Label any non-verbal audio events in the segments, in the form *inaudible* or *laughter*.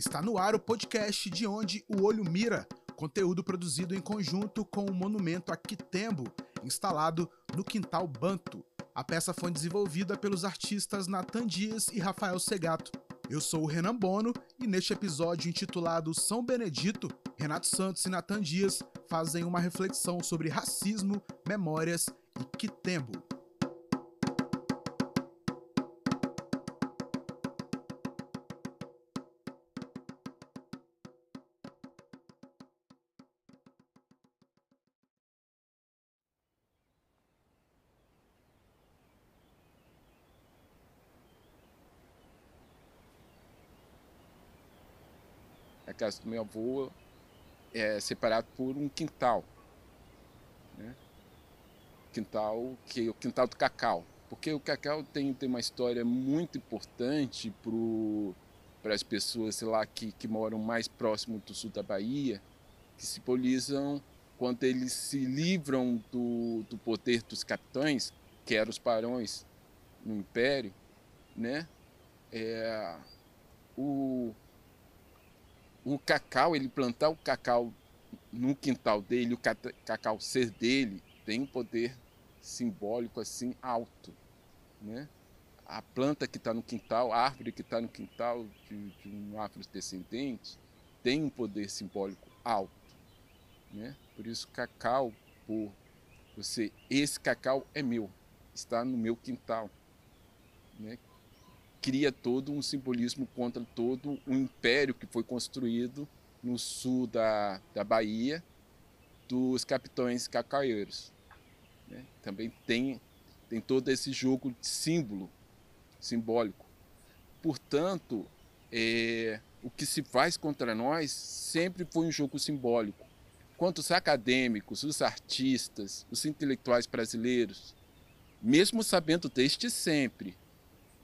Está no ar o podcast de onde o olho mira, conteúdo produzido em conjunto com o monumento a Quitembo, instalado no Quintal Banto. A peça foi desenvolvida pelos artistas Nathan Dias e Rafael Segato. Eu sou o Renan Bono e neste episódio intitulado São Benedito, Renato Santos e Nathan Dias fazem uma reflexão sobre racismo, memórias e Quitembo. A casa do meu avô é separado por um quintal. Né? Quintal que o quintal do cacau. Porque o cacau tem, tem uma história muito importante para as pessoas sei lá, que, que moram mais próximo do sul da Bahia, que simbolizam quando eles se livram do, do poder dos capitães, que eram os barões no Império, né? É, o, o cacau, ele plantar o cacau no quintal dele, o cacau ser dele, tem um poder simbólico assim alto, né? A planta que está no quintal, a árvore que está no quintal de, de um afrodescendente, tem um poder simbólico alto, né? Por isso, cacau, por você, esse cacau é meu, está no meu quintal, né? Cria todo um simbolismo contra todo o império que foi construído no sul da, da Bahia dos capitães cacaueiros. Né? Também tem, tem todo esse jogo de símbolo, simbólico. Portanto, é, o que se faz contra nós sempre foi um jogo simbólico. Quanto os acadêmicos, os artistas, os intelectuais brasileiros, mesmo sabendo desde sempre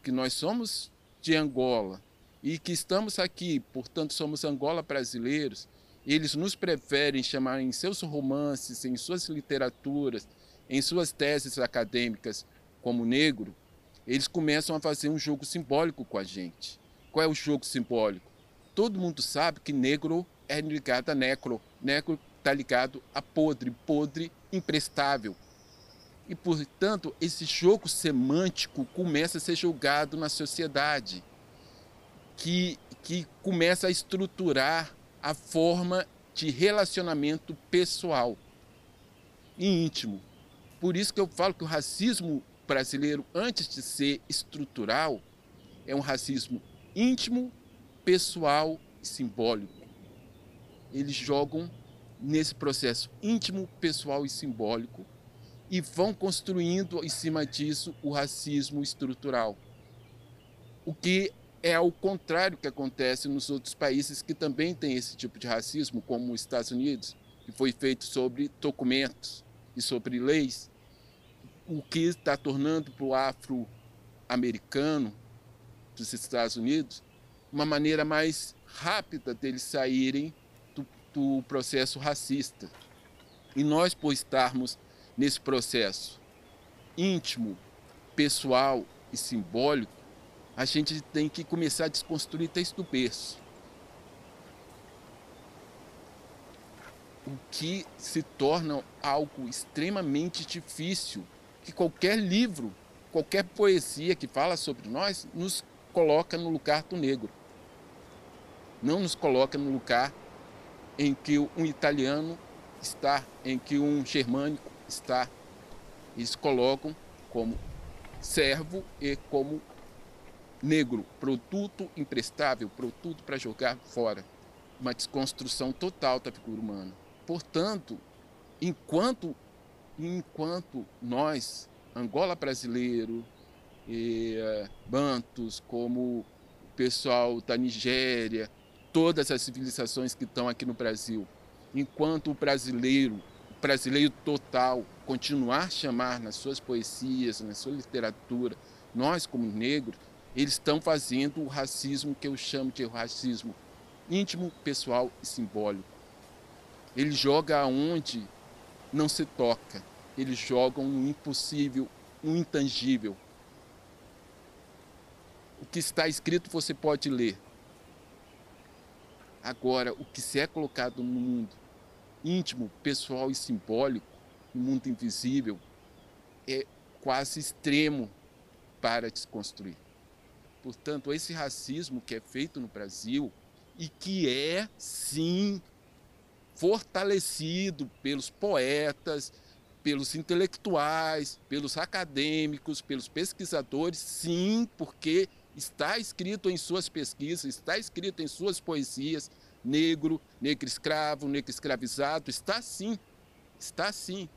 que nós somos de Angola e que estamos aqui, portanto somos Angola brasileiros, eles nos preferem chamar em seus romances, em suas literaturas, em suas teses acadêmicas como negro, eles começam a fazer um jogo simbólico com a gente. Qual é o jogo simbólico? Todo mundo sabe que negro é ligado a necro. Necro está ligado a podre, podre imprestável. E, portanto, esse jogo semântico começa a ser julgado na sociedade, que, que começa a estruturar a forma de relacionamento pessoal e íntimo. Por isso que eu falo que o racismo brasileiro, antes de ser estrutural, é um racismo íntimo, pessoal e simbólico. Eles jogam nesse processo íntimo, pessoal e simbólico e vão construindo em cima disso o racismo estrutural. O que é ao contrário que acontece nos outros países que também têm esse tipo de racismo, como os Estados Unidos, que foi feito sobre documentos e sobre leis, o que está tornando para o afro-americano dos Estados Unidos uma maneira mais rápida deles saírem do, do processo racista. E nós, por estarmos nesse processo íntimo, pessoal e simbólico, a gente tem que começar a desconstruir desde o berço. O que se torna algo extremamente difícil, que qualquer livro, qualquer poesia que fala sobre nós, nos coloca no lugar do negro. Não nos coloca no lugar em que um italiano está, em que um germânico está, eles colocam como servo e como negro, produto imprestável, produto para jogar fora. Uma desconstrução total da figura humana. Portanto, enquanto, enquanto nós, Angola brasileiro, e, uh, Bantos, como o pessoal da Nigéria, todas as civilizações que estão aqui no Brasil, enquanto o brasileiro brasileiro total continuar a chamar nas suas poesias, na sua literatura, nós como negros, eles estão fazendo o racismo que eu chamo de racismo íntimo, pessoal e simbólico. Ele joga aonde não se toca. Eles jogam um impossível, um intangível. O que está escrito você pode ler. Agora, o que se é colocado no mundo íntimo, pessoal e simbólico, no mundo invisível, é quase extremo para desconstruir. Portanto, esse racismo que é feito no Brasil e que é, sim, fortalecido pelos poetas, pelos intelectuais, pelos acadêmicos, pelos pesquisadores, sim, porque está escrito em suas pesquisas, está escrito em suas poesias, negro, negro escravo, negro escravizado, está sim, está sim.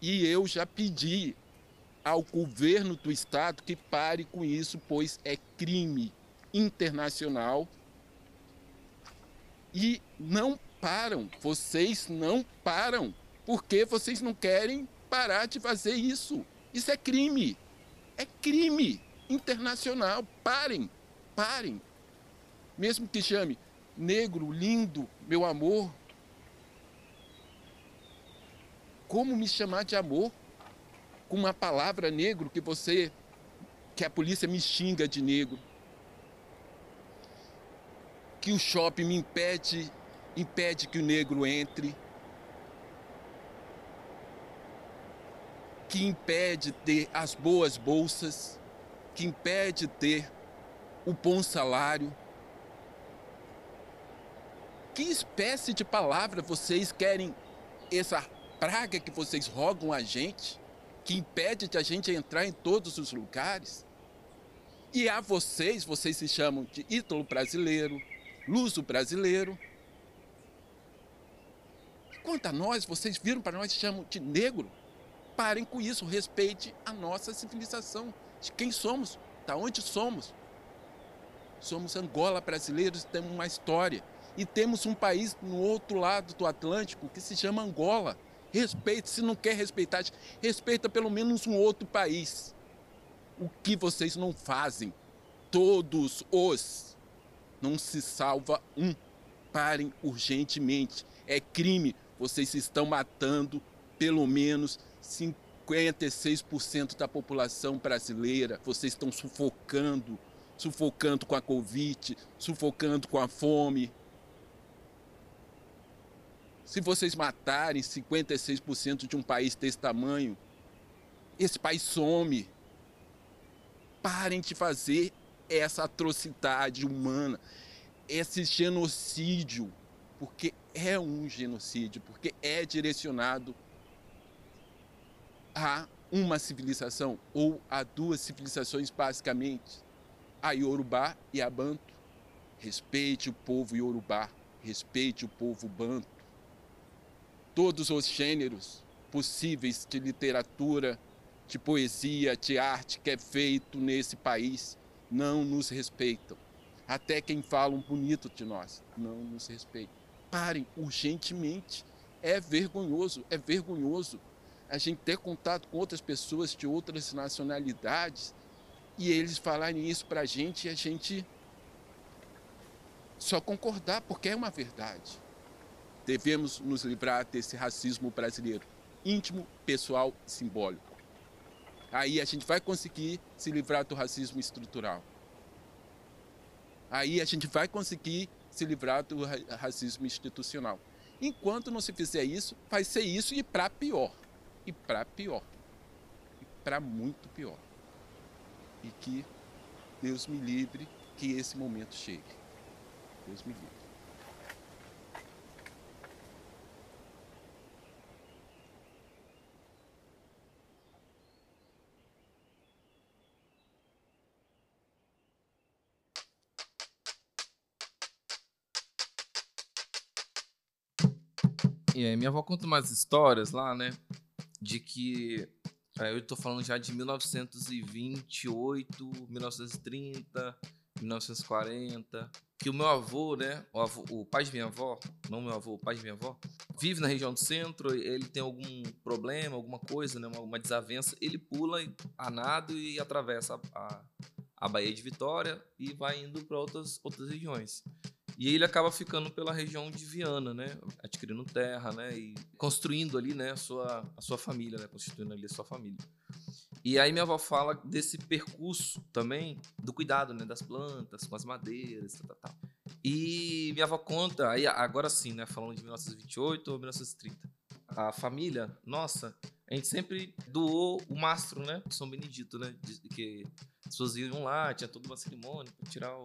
E eu já pedi ao governo do estado que pare com isso, pois é crime internacional. E não param, vocês não param, porque vocês não querem parar de fazer isso. Isso é crime. É crime internacional. Parem, parem. Mesmo que chame negro, lindo, meu amor. Como me chamar de amor? Com uma palavra negro que você, que a polícia me xinga de negro. Que o shopping me impede, impede que o negro entre. Que impede ter as boas bolsas, que impede ter o bom salário que espécie de palavra vocês querem, essa praga que vocês rogam a gente, que impede de a gente entrar em todos os lugares? E a vocês, vocês se chamam de ítalo brasileiro, luso brasileiro. Quanto a nós, vocês viram para nós chamam de negro. Parem com isso, respeite a nossa civilização. De quem somos, da onde somos. Somos Angola brasileiros, temos uma história. E temos um país no outro lado do Atlântico que se chama Angola. Respeite, se não quer respeitar, respeita pelo menos um outro país. O que vocês não fazem? Todos os. Não se salva um. Parem urgentemente. É crime. Vocês estão matando pelo menos 56% da população brasileira. Vocês estão sufocando, sufocando com a Covid, sufocando com a fome, se vocês matarem 56% de um país desse tamanho, esse país some. Parem de fazer essa atrocidade humana, esse genocídio, porque é um genocídio, porque é direcionado a uma civilização ou a duas civilizações basicamente, a Yorubá e a Banto. Respeite o povo Yorubá, respeite o povo Banto todos os gêneros possíveis de literatura, de poesia, de arte que é feito nesse país não nos respeitam. Até quem fala um bonito de nós não nos respeita. Parem urgentemente. É vergonhoso, é vergonhoso a gente ter contato com outras pessoas de outras nacionalidades e eles falarem isso para a gente e a gente só concordar porque é uma verdade. Devemos nos livrar desse racismo brasileiro, íntimo, pessoal, simbólico. Aí a gente vai conseguir se livrar do racismo estrutural. Aí a gente vai conseguir se livrar do racismo institucional. Enquanto não se fizer isso, vai ser isso e para pior. E para pior. E para muito pior. E que Deus me livre que esse momento chegue. Deus me livre. É, minha avó conta umas histórias lá, né? De que. É, eu tô falando já de 1928, 1930, 1940. Que o meu avô, né? O, avô, o pai de minha avó, não meu avô, o pai de minha avó, vive na região do centro, ele tem algum problema, alguma coisa, né? Uma, uma desavença, ele pula a nado e atravessa a, a, a Baía de Vitória e vai indo para outras, outras regiões. E ele acaba ficando pela região de Viana, né? Adquirindo terra, né? E construindo ali, né? A sua, a sua família, né? Constituindo ali a sua família. E aí minha avó fala desse percurso também, do cuidado, né? Das plantas, com as madeiras, tal, tal, tal. E minha avó conta, aí agora sim, né? Falando de 1928 ou 1930. A família, nossa, a gente sempre doou o mastro, né? São Benedito, né? Que as pessoas iam lá, tinha toda uma cerimônia para tirar o.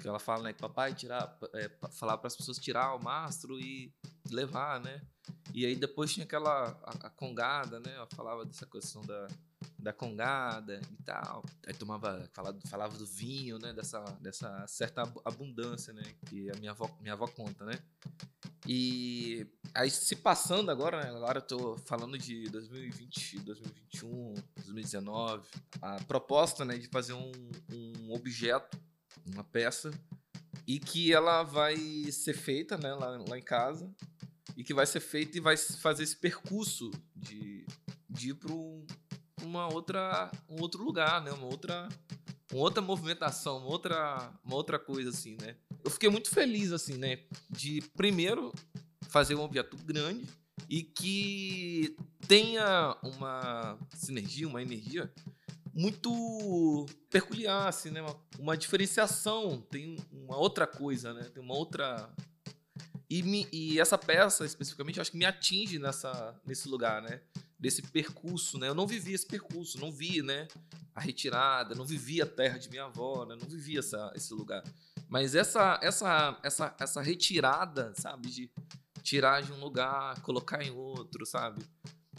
Que ela fala, né? Que papai tirar, é, falar para as pessoas tirar o mastro e levar, né? E aí depois tinha aquela a, a congada, né? Ela falava dessa questão da, da congada e tal. Aí tomava, falava, falava do vinho, né? Dessa, dessa certa abundância, né? Que a minha avó, minha avó conta, né? E aí se passando agora, né? Agora eu tô falando de 2020, 2021, 2019. A proposta, né? De fazer um, um objeto, uma peça, e que ela vai ser feita, né? Lá, lá em casa. E que vai ser feita e vai fazer esse percurso de, de ir para um, uma outra, um outro lugar, né? Uma outra, uma outra movimentação, uma outra, uma outra coisa assim, né? Eu fiquei muito feliz assim, né? De primeiro fazer um objeto grande e que tenha uma sinergia, uma energia muito peculiar, assim, né? Uma, uma diferenciação, tem uma outra coisa, né? Tem uma outra e, me, e, essa peça, especificamente, acho que me atinge nessa, nesse lugar, né? desse percurso, né? Eu não vivi esse percurso, não vi, né? A retirada, não vivi a terra de minha avó, né? Não vivi essa, esse lugar. Mas essa, essa, essa, essa retirada, sabe? De tirar de um lugar, colocar em outro, sabe?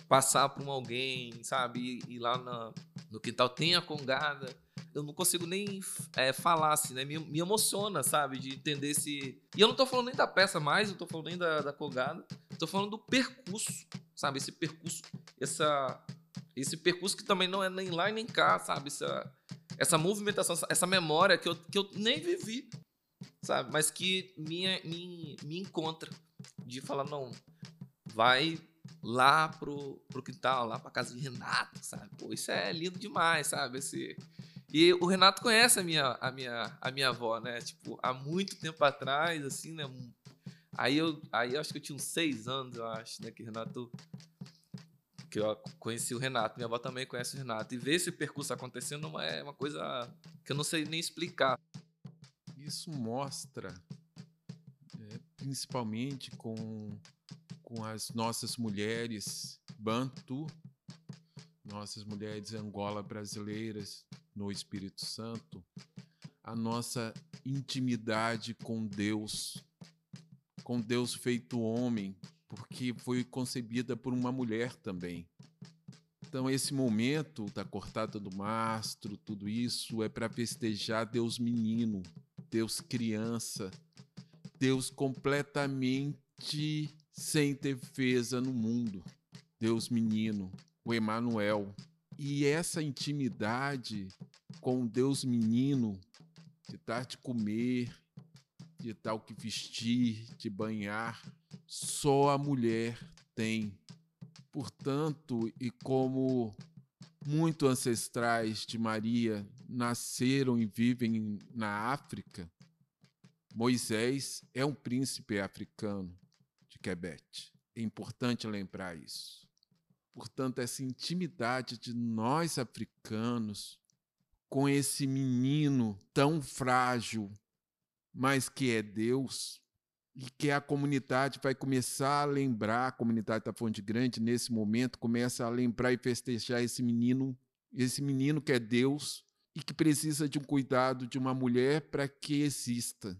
Passar por um alguém, sabe? E, lá na, no quintal tem a congada. Eu não consigo nem é, falar, assim, né? Me, me emociona, sabe? De entender esse. E eu não tô falando nem da peça mais, eu tô falando nem da, da congada. Tô falando do percurso, sabe? Esse percurso, essa, esse percurso que também não é nem lá e nem cá, sabe? Essa, essa movimentação, essa memória que eu, que eu nem vivi, sabe? Mas que me, me, me encontra de falar, não, vai lá pro, pro quintal, lá pra casa de Renato, sabe? Pô, isso é lindo demais, sabe? Esse... E o Renato conhece a minha, a, minha, a minha avó, né? Tipo, há muito tempo atrás, assim, né? Aí eu, aí eu acho que eu tinha uns seis anos, eu acho, né? Que Renato. Que eu conheci o Renato, minha avó também conhece o Renato. E ver esse percurso acontecendo é uma coisa que eu não sei nem explicar. Isso mostra, é, principalmente com, com as nossas mulheres bantu, nossas mulheres Angola brasileiras no Espírito Santo, a nossa intimidade com Deus com Deus feito homem, porque foi concebida por uma mulher também. Então, esse momento da cortada do mastro, tudo isso é para festejar Deus menino, Deus criança, Deus completamente sem defesa no mundo, Deus menino, o Emanuel. E essa intimidade com Deus menino, de dar de comer, de tal que vestir, de banhar, só a mulher tem. Portanto, e como muito ancestrais de Maria nasceram e vivem na África, Moisés é um príncipe africano Quebec. É importante lembrar isso. Portanto, essa intimidade de nós africanos com esse menino tão frágil, mas que é Deus, e que a comunidade vai começar a lembrar, a comunidade da Fonte Grande, nesse momento, começa a lembrar e festejar esse menino, esse menino que é Deus e que precisa de um cuidado de uma mulher para que exista.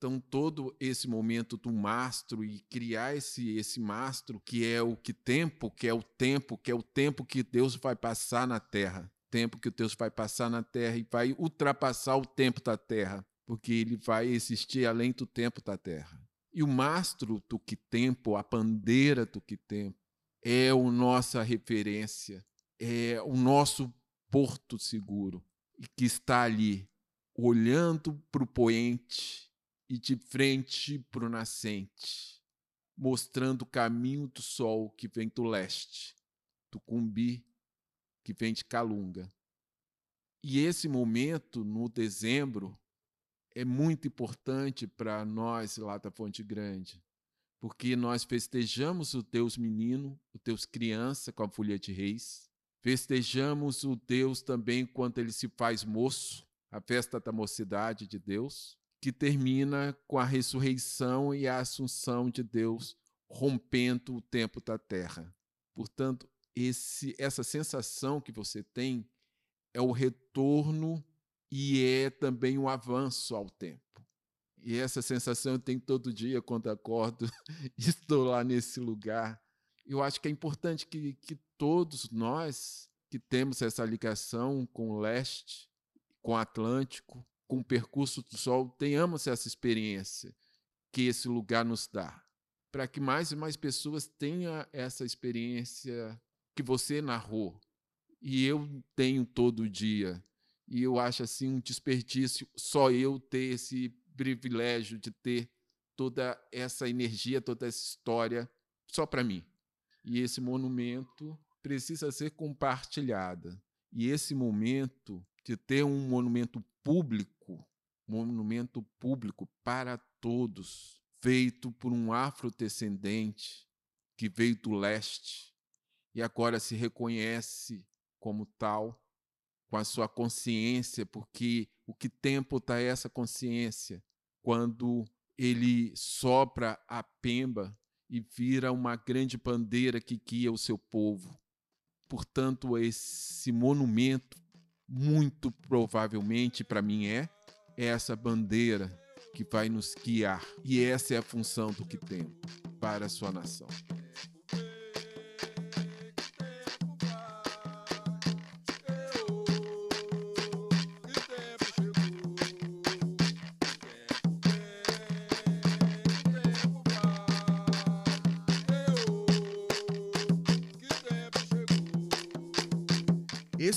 Então, todo esse momento do mastro e criar esse, esse mastro, que é o que tempo, que é o tempo, que é o tempo que Deus vai passar na terra. Tempo que Deus vai passar na terra e vai ultrapassar o tempo da terra porque ele vai existir além do tempo da Terra. E o mastro do que tempo, a bandeira do que tempo, é a nossa referência, é o nosso porto seguro, e que está ali, olhando para o poente e de frente para o nascente, mostrando o caminho do sol que vem do leste, do cumbi que vem de Calunga. E esse momento, no dezembro, é muito importante para nós lá da Fonte Grande, porque nós festejamos o Deus menino, o Deus criança com a folha de reis, festejamos o Deus também quando ele se faz moço, a festa da mocidade de Deus, que termina com a ressurreição e a assunção de Deus rompendo o tempo da terra. Portanto, esse, essa sensação que você tem é o retorno e é também um avanço ao tempo. E essa sensação eu tenho todo dia quando acordo *laughs* estou lá nesse lugar. Eu acho que é importante que, que todos nós que temos essa ligação com o leste, com o Atlântico, com o percurso do Sol, tenhamos essa experiência que esse lugar nos dá. Para que mais e mais pessoas tenham essa experiência que você narrou. E eu tenho todo dia. E eu acho assim um desperdício só eu ter esse privilégio de ter toda essa energia, toda essa história só para mim. E esse monumento precisa ser compartilhada. E esse momento de ter um monumento público, monumento público para todos, feito por um afrodescendente que veio do leste e agora se reconhece como tal, com a sua consciência, porque o que tempo está essa consciência? Quando ele sopra a pemba e vira uma grande bandeira que guia o seu povo. Portanto, esse monumento, muito provavelmente para mim é, essa bandeira que vai nos guiar. E essa é a função do que tem para a sua nação.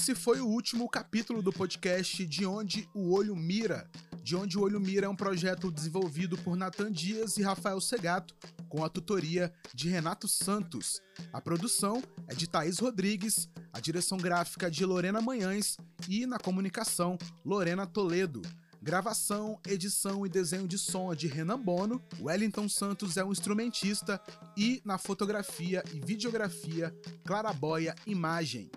Esse foi o último capítulo do podcast De Onde o Olho Mira. De Onde o Olho Mira é um projeto desenvolvido por Nathan Dias e Rafael Segato, com a tutoria de Renato Santos. A produção é de Thaís Rodrigues, a direção gráfica de Lorena Manhães e, na comunicação, Lorena Toledo. Gravação, edição e desenho de som é de Renan Bono, Wellington Santos é um instrumentista e, na fotografia e videografia, Claraboia Imagem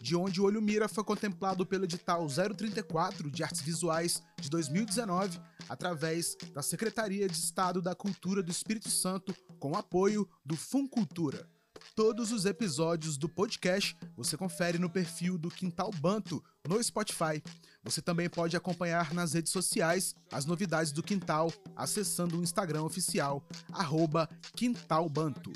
de onde o Olho Mira foi contemplado pelo edital 034 de Artes Visuais de 2019, através da Secretaria de Estado da Cultura do Espírito Santo, com apoio do Funcultura. Todos os episódios do podcast você confere no perfil do Quintal Banto no Spotify. Você também pode acompanhar nas redes sociais as novidades do Quintal acessando o Instagram oficial, arroba Quintalbanto.